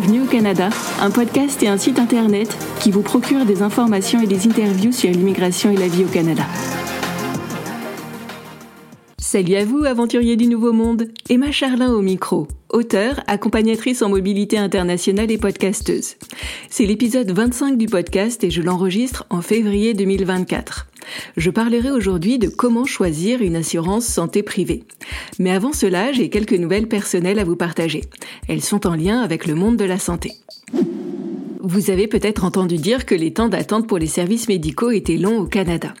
Bienvenue au Canada, un podcast et un site internet qui vous procure des informations et des interviews sur l'immigration et la vie au Canada. Salut à vous, aventuriers du Nouveau Monde. Emma Charlin au micro, auteure, accompagnatrice en mobilité internationale et podcasteuse. C'est l'épisode 25 du podcast et je l'enregistre en février 2024. Je parlerai aujourd'hui de comment choisir une assurance santé privée. Mais avant cela, j'ai quelques nouvelles personnelles à vous partager. Elles sont en lien avec le monde de la santé. Vous avez peut-être entendu dire que les temps d'attente pour les services médicaux étaient longs au Canada.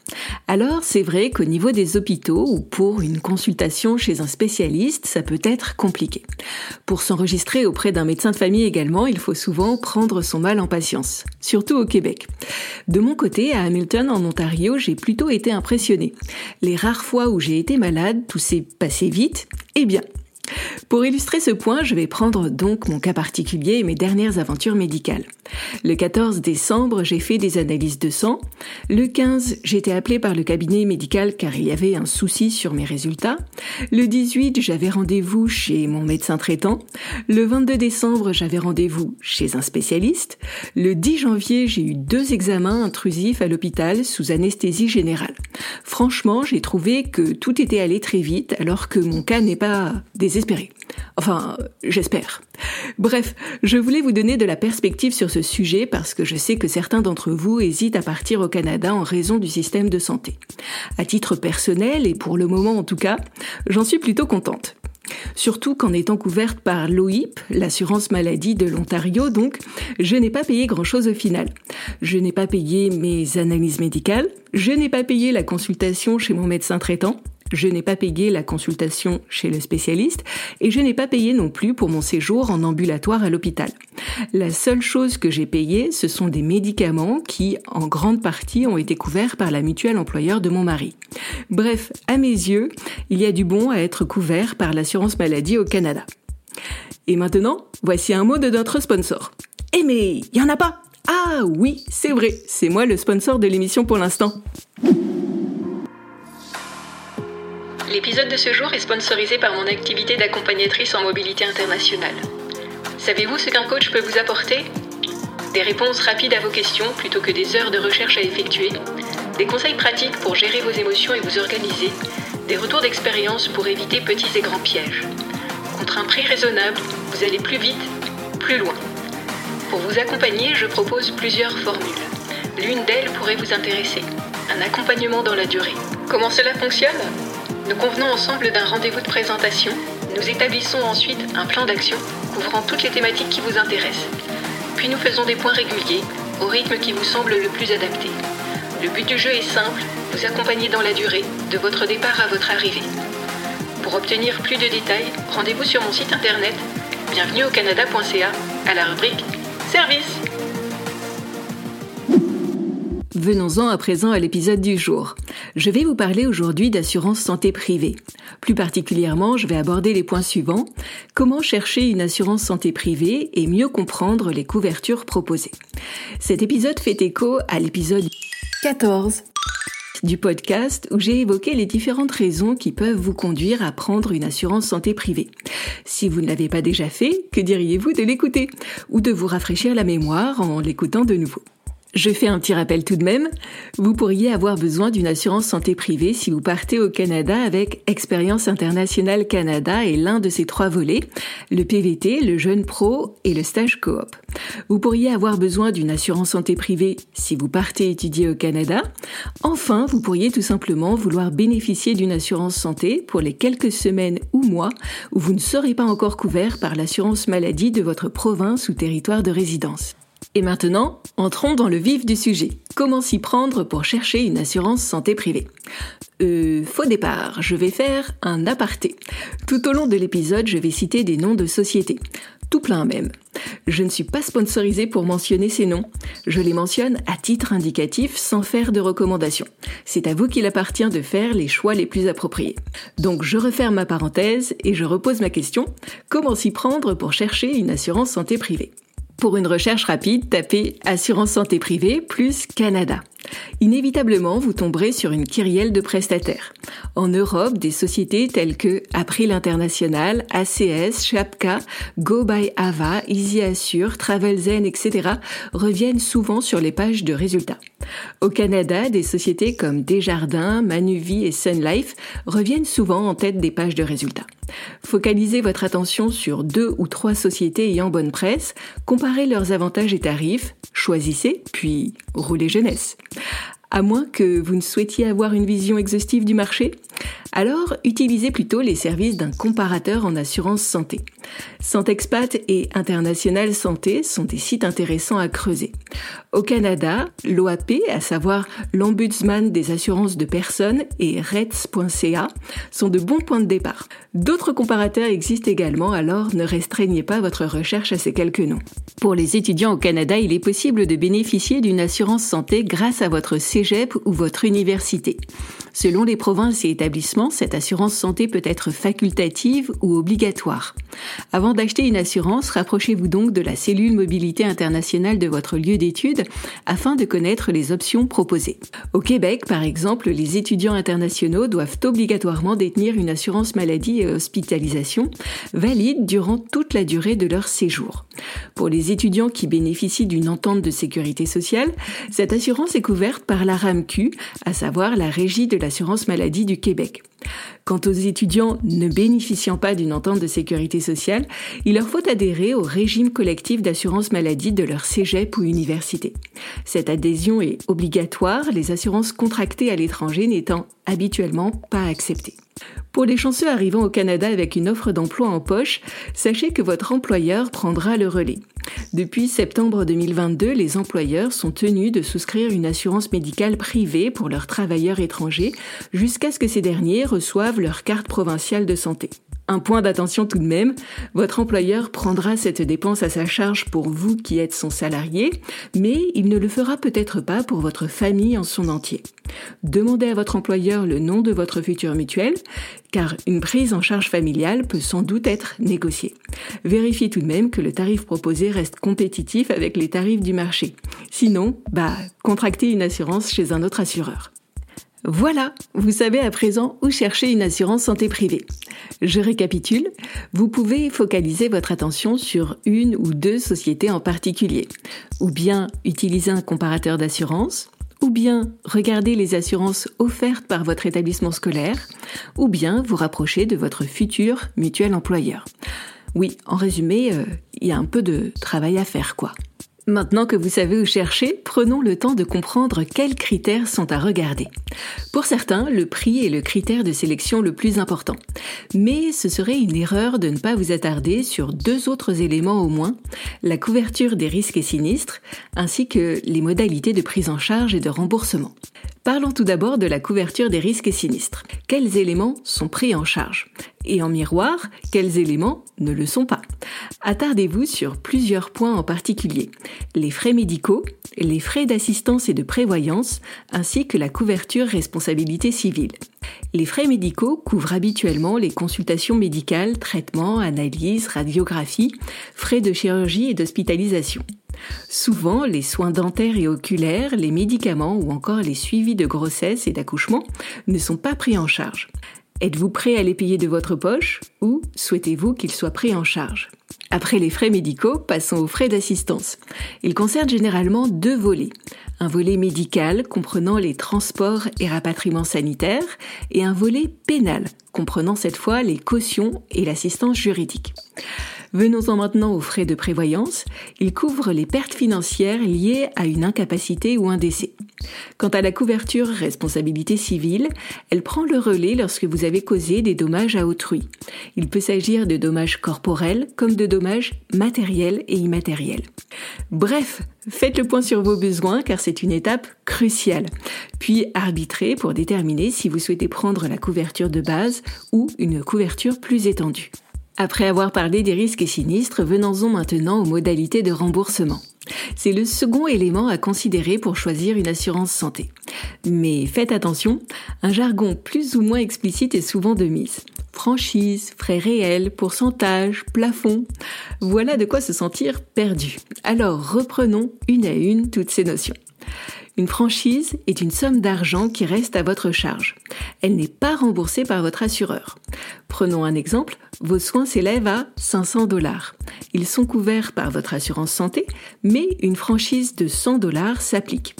Alors, c'est vrai qu'au niveau des hôpitaux ou pour une consultation chez un spécialiste, ça peut être compliqué. Pour s'enregistrer auprès d'un médecin de famille également, il faut souvent prendre son mal en patience, surtout au Québec. De mon côté, à Hamilton, en Ontario, j'ai plutôt été impressionnée. Les rares fois où j'ai été malade, tout s'est passé vite, eh bien, pour illustrer ce point, je vais prendre donc mon cas particulier et mes dernières aventures médicales. Le 14 décembre, j'ai fait des analyses de sang. Le 15, j'ai été appelée par le cabinet médical car il y avait un souci sur mes résultats. Le 18, j'avais rendez-vous chez mon médecin traitant. Le 22 décembre, j'avais rendez-vous chez un spécialiste. Le 10 janvier, j'ai eu deux examens intrusifs à l'hôpital sous anesthésie générale. Franchement, j'ai trouvé que tout était allé très vite alors que mon cas n'est pas désespéré. Enfin, j'espère. Bref, je voulais vous donner de la perspective sur ce sujet parce que je sais que certains d'entre vous hésitent à partir au Canada en raison du système de santé. À titre personnel, et pour le moment en tout cas, j'en suis plutôt contente. Surtout qu'en étant couverte par l'OIP, l'assurance maladie de l'Ontario, donc, je n'ai pas payé grand-chose au final. Je n'ai pas payé mes analyses médicales, je n'ai pas payé la consultation chez mon médecin traitant, je n'ai pas payé la consultation chez le spécialiste et je n'ai pas payé non plus pour mon séjour en ambulatoire à l'hôpital. La seule chose que j'ai payée, ce sont des médicaments qui, en grande partie, ont été couverts par la mutuelle employeur de mon mari. Bref, à mes yeux, il y a du bon à être couvert par l'assurance maladie au Canada. Et maintenant, voici un mot de notre sponsor. Eh mais, il y en a pas Ah oui, c'est vrai, c'est moi le sponsor de l'émission pour l'instant. L'épisode de ce jour est sponsorisé par mon activité d'accompagnatrice en mobilité internationale. Savez-vous ce qu'un coach peut vous apporter? Des réponses rapides à vos questions plutôt que des heures de recherche à effectuer, des conseils pratiques pour gérer vos émotions et vous organiser, des retours d'expérience pour éviter petits et grands pièges. Contre un prix raisonnable, vous allez plus vite, plus loin. Pour vous accompagner, je propose plusieurs formules. L'une d'elles pourrait vous intéresser, un accompagnement dans la durée. Comment cela fonctionne? Nous convenons ensemble d'un rendez-vous de présentation. Nous établissons ensuite un plan d'action couvrant toutes les thématiques qui vous intéressent. Puis nous faisons des points réguliers au rythme qui vous semble le plus adapté. Le but du jeu est simple, vous accompagner dans la durée, de votre départ à votre arrivée. Pour obtenir plus de détails, rendez-vous sur mon site internet bienvenue au canada.ca à la rubrique Service. Venons-en à présent à l'épisode du jour. Je vais vous parler aujourd'hui d'assurance santé privée. Plus particulièrement, je vais aborder les points suivants. Comment chercher une assurance santé privée et mieux comprendre les couvertures proposées. Cet épisode fait écho à l'épisode 14 du podcast où j'ai évoqué les différentes raisons qui peuvent vous conduire à prendre une assurance santé privée. Si vous ne l'avez pas déjà fait, que diriez-vous de l'écouter ou de vous rafraîchir la mémoire en l'écoutant de nouveau? Je fais un petit rappel tout de même. Vous pourriez avoir besoin d'une assurance santé privée si vous partez au Canada avec Expérience internationale Canada et l'un de ses trois volets, le PVT, le jeune pro et le stage coop. Vous pourriez avoir besoin d'une assurance santé privée si vous partez étudier au Canada. Enfin, vous pourriez tout simplement vouloir bénéficier d'une assurance santé pour les quelques semaines ou mois où vous ne serez pas encore couvert par l'assurance maladie de votre province ou territoire de résidence. Et maintenant, entrons dans le vif du sujet. Comment s'y prendre pour chercher une assurance santé privée? Euh, faux départ, je vais faire un aparté. Tout au long de l'épisode, je vais citer des noms de sociétés. Tout plein même. Je ne suis pas sponsorisée pour mentionner ces noms. Je les mentionne à titre indicatif sans faire de recommandation. C'est à vous qu'il appartient de faire les choix les plus appropriés. Donc je referme ma parenthèse et je repose ma question. Comment s'y prendre pour chercher une assurance santé privée? Pour une recherche rapide, tapez Assurance santé privée plus Canada. Inévitablement, vous tomberez sur une kyrielle de prestataires. En Europe, des sociétés telles que April International, ACS, Chapka, Go by Ava, Easy Assure, Travelzen, etc. reviennent souvent sur les pages de résultats. Au Canada, des sociétés comme Desjardins, Manuvie et Sun Life reviennent souvent en tête des pages de résultats. Focalisez votre attention sur deux ou trois sociétés ayant bonne presse, comparez leurs avantages et tarifs, choisissez, puis roulez jeunesse. À moins que vous ne souhaitiez avoir une vision exhaustive du marché, alors utilisez plutôt les services d'un comparateur en assurance santé. Santexpat et International Santé sont des sites intéressants à creuser. Au Canada, l'OAP, à savoir l'Ombudsman des assurances de personnes et RETS.ca, sont de bons points de départ. D'autres comparateurs existent également, alors ne restreignez pas votre recherche à ces quelques noms. Pour les étudiants au Canada, il est possible de bénéficier d'une assurance santé grâce à votre cégep ou votre université. Selon les provinces et établissements, cette assurance santé peut être facultative ou obligatoire. Avant d'acheter une assurance, rapprochez-vous donc de la cellule mobilité internationale de votre lieu d'études afin de connaître les options proposées. Au Québec, par exemple, les étudiants internationaux doivent obligatoirement détenir une assurance maladie et hospitalisation valide durant toute la durée de leur séjour. Pour les étudiants qui bénéficient d'une entente de sécurité sociale, cette assurance est couverte par la RAMQ, à savoir la Régie de l'assurance maladie du Québec. Quant aux étudiants ne bénéficiant pas d'une entente de sécurité sociale, il leur faut adhérer au régime collectif d'assurance maladie de leur cégep ou université. Cette adhésion est obligatoire, les assurances contractées à l'étranger n'étant habituellement pas acceptées. Pour les chanceux arrivant au Canada avec une offre d'emploi en poche, sachez que votre employeur prendra le relais. Depuis septembre 2022, les employeurs sont tenus de souscrire une assurance médicale privée pour leurs travailleurs étrangers jusqu'à ce que ces derniers reçoivent leur carte provinciale de santé. Un point d'attention tout de même, votre employeur prendra cette dépense à sa charge pour vous qui êtes son salarié, mais il ne le fera peut-être pas pour votre famille en son entier. Demandez à votre employeur le nom de votre futur mutuel, car une prise en charge familiale peut sans doute être négociée. Vérifiez tout de même que le tarif proposé reste compétitif avec les tarifs du marché. Sinon, bah, contractez une assurance chez un autre assureur. Voilà, vous savez à présent où chercher une assurance santé privée. Je récapitule, vous pouvez focaliser votre attention sur une ou deux sociétés en particulier, ou bien utiliser un comparateur d'assurance, ou bien regarder les assurances offertes par votre établissement scolaire, ou bien vous rapprocher de votre futur mutuel employeur. Oui, en résumé, euh, il y a un peu de travail à faire, quoi. Maintenant que vous savez où chercher, prenons le temps de comprendre quels critères sont à regarder. Pour certains, le prix est le critère de sélection le plus important. Mais ce serait une erreur de ne pas vous attarder sur deux autres éléments au moins, la couverture des risques et sinistres, ainsi que les modalités de prise en charge et de remboursement. Parlons tout d'abord de la couverture des risques et sinistres. Quels éléments sont pris en charge? Et en miroir, quels éléments ne le sont pas? Attardez-vous sur plusieurs points en particulier. Les frais médicaux, les frais d'assistance et de prévoyance, ainsi que la couverture responsabilité civile. Les frais médicaux couvrent habituellement les consultations médicales, traitements, analyses, radiographies, frais de chirurgie et d'hospitalisation. Souvent, les soins dentaires et oculaires, les médicaments ou encore les suivis de grossesse et d'accouchement ne sont pas pris en charge. Êtes-vous prêt à les payer de votre poche ou souhaitez-vous qu'ils soient pris en charge? Après les frais médicaux, passons aux frais d'assistance. Ils concernent généralement deux volets. Un volet médical comprenant les transports et rapatriements sanitaires et un volet pénal comprenant cette fois les cautions et l'assistance juridique. Venons-en maintenant aux frais de prévoyance. Ils couvrent les pertes financières liées à une incapacité ou un décès. Quant à la couverture responsabilité civile, elle prend le relais lorsque vous avez causé des dommages à autrui. Il peut s'agir de dommages corporels comme de dommages matériels et immatériels. Bref, faites le point sur vos besoins car c'est une étape cruciale. Puis arbitrez pour déterminer si vous souhaitez prendre la couverture de base ou une couverture plus étendue. Après avoir parlé des risques et sinistres, venons-en maintenant aux modalités de remboursement. C'est le second élément à considérer pour choisir une assurance santé. Mais faites attention, un jargon plus ou moins explicite est souvent de mise. Franchise, frais réels, pourcentage, plafond. Voilà de quoi se sentir perdu. Alors reprenons une à une toutes ces notions. Une franchise est une somme d'argent qui reste à votre charge. Elle n'est pas remboursée par votre assureur. Prenons un exemple, vos soins s'élèvent à 500 dollars. Ils sont couverts par votre assurance santé, mais une franchise de 100 dollars s'applique.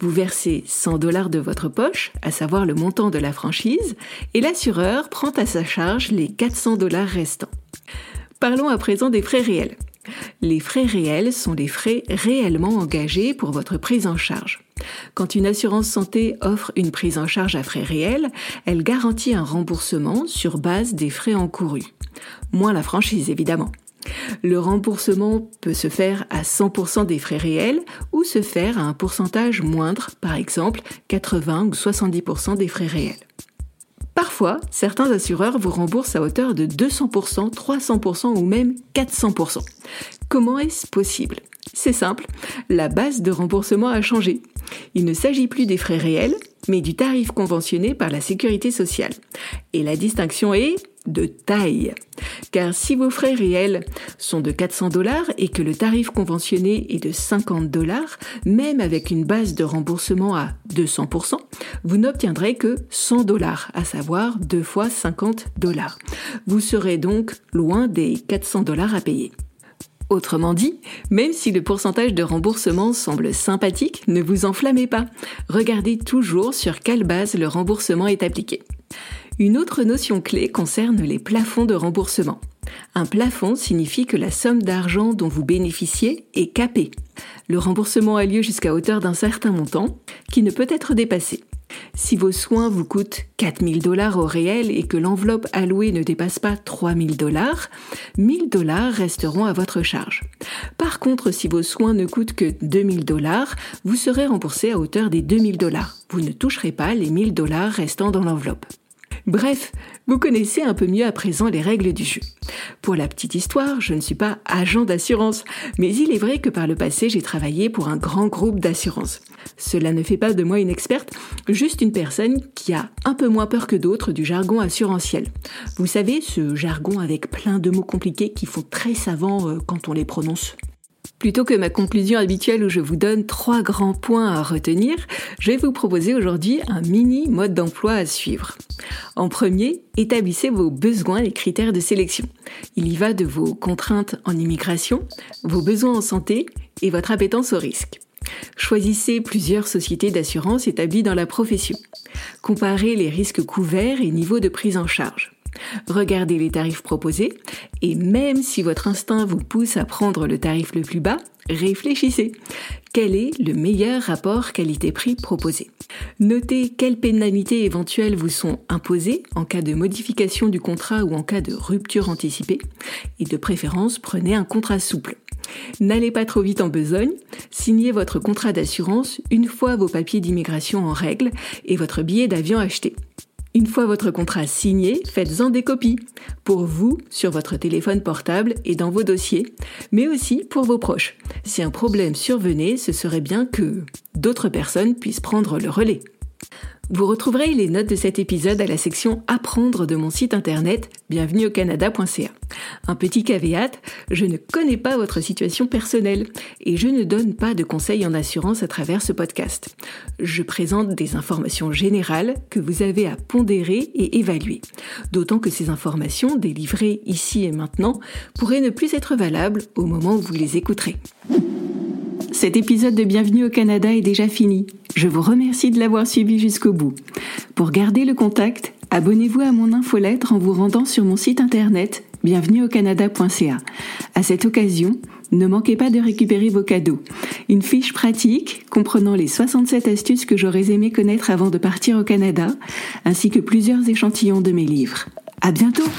Vous versez 100 dollars de votre poche, à savoir le montant de la franchise, et l'assureur prend à sa charge les 400 dollars restants. Parlons à présent des frais réels. Les frais réels sont les frais réellement engagés pour votre prise en charge. Quand une assurance santé offre une prise en charge à frais réels, elle garantit un remboursement sur base des frais encourus. Moins la franchise, évidemment. Le remboursement peut se faire à 100% des frais réels ou se faire à un pourcentage moindre, par exemple 80 ou 70% des frais réels. Parfois, certains assureurs vous remboursent à hauteur de 200%, 300% ou même 400%. Comment est-ce possible? C'est simple, la base de remboursement a changé. Il ne s'agit plus des frais réels, mais du tarif conventionné par la sécurité sociale. Et la distinction est de taille. Car si vos frais réels sont de 400 dollars et que le tarif conventionné est de 50 dollars, même avec une base de remboursement à 200%, vous n'obtiendrez que 100 dollars, à savoir 2 fois 50 dollars. Vous serez donc loin des 400 dollars à payer. Autrement dit, même si le pourcentage de remboursement semble sympathique, ne vous enflammez pas. Regardez toujours sur quelle base le remboursement est appliqué. Une autre notion clé concerne les plafonds de remboursement. Un plafond signifie que la somme d'argent dont vous bénéficiez est capée. Le remboursement a lieu jusqu'à hauteur d'un certain montant qui ne peut être dépassé. Si vos soins vous coûtent 4000 dollars au réel et que l'enveloppe allouée ne dépasse pas 3000 dollars, 1000 dollars resteront à votre charge. Par contre, si vos soins ne coûtent que 2000 dollars, vous serez remboursé à hauteur des 2000 dollars. Vous ne toucherez pas les 1000 dollars restant dans l'enveloppe. Bref, vous connaissez un peu mieux à présent les règles du jeu. Pour la petite histoire, je ne suis pas agent d'assurance, mais il est vrai que par le passé, j'ai travaillé pour un grand groupe d'assurance. Cela ne fait pas de moi une experte, juste une personne qui a un peu moins peur que d'autres du jargon assurantiel. Vous savez, ce jargon avec plein de mots compliqués qui font très savant euh, quand on les prononce. Plutôt que ma conclusion habituelle où je vous donne trois grands points à retenir, je vais vous proposer aujourd'hui un mini mode d'emploi à suivre. En premier, établissez vos besoins et critères de sélection. Il y va de vos contraintes en immigration, vos besoins en santé et votre appétence au risque. Choisissez plusieurs sociétés d'assurance établies dans la profession. Comparez les risques couverts et niveaux de prise en charge. Regardez les tarifs proposés et même si votre instinct vous pousse à prendre le tarif le plus bas, réfléchissez. Quel est le meilleur rapport qualité-prix proposé? Notez quelles pénalités éventuelles vous sont imposées en cas de modification du contrat ou en cas de rupture anticipée et de préférence prenez un contrat souple. N'allez pas trop vite en besogne, signez votre contrat d'assurance une fois vos papiers d'immigration en règle et votre billet d'avion acheté. Une fois votre contrat signé, faites-en des copies, pour vous, sur votre téléphone portable et dans vos dossiers, mais aussi pour vos proches. Si un problème survenait, ce serait bien que d'autres personnes puissent prendre le relais. Vous retrouverez les notes de cet épisode à la section Apprendre de mon site internet bienvenueaucanada.ca. Un petit caveat, je ne connais pas votre situation personnelle et je ne donne pas de conseils en assurance à travers ce podcast. Je présente des informations générales que vous avez à pondérer et évaluer. D'autant que ces informations délivrées ici et maintenant pourraient ne plus être valables au moment où vous les écouterez. Cet épisode de Bienvenue au Canada est déjà fini. Je vous remercie de l'avoir suivi jusqu'au bout. Pour garder le contact, abonnez-vous à mon infolettre en vous rendant sur mon site internet bienvenueaucanada.ca. À cette occasion, ne manquez pas de récupérer vos cadeaux. Une fiche pratique comprenant les 67 astuces que j'aurais aimé connaître avant de partir au Canada, ainsi que plusieurs échantillons de mes livres. À bientôt!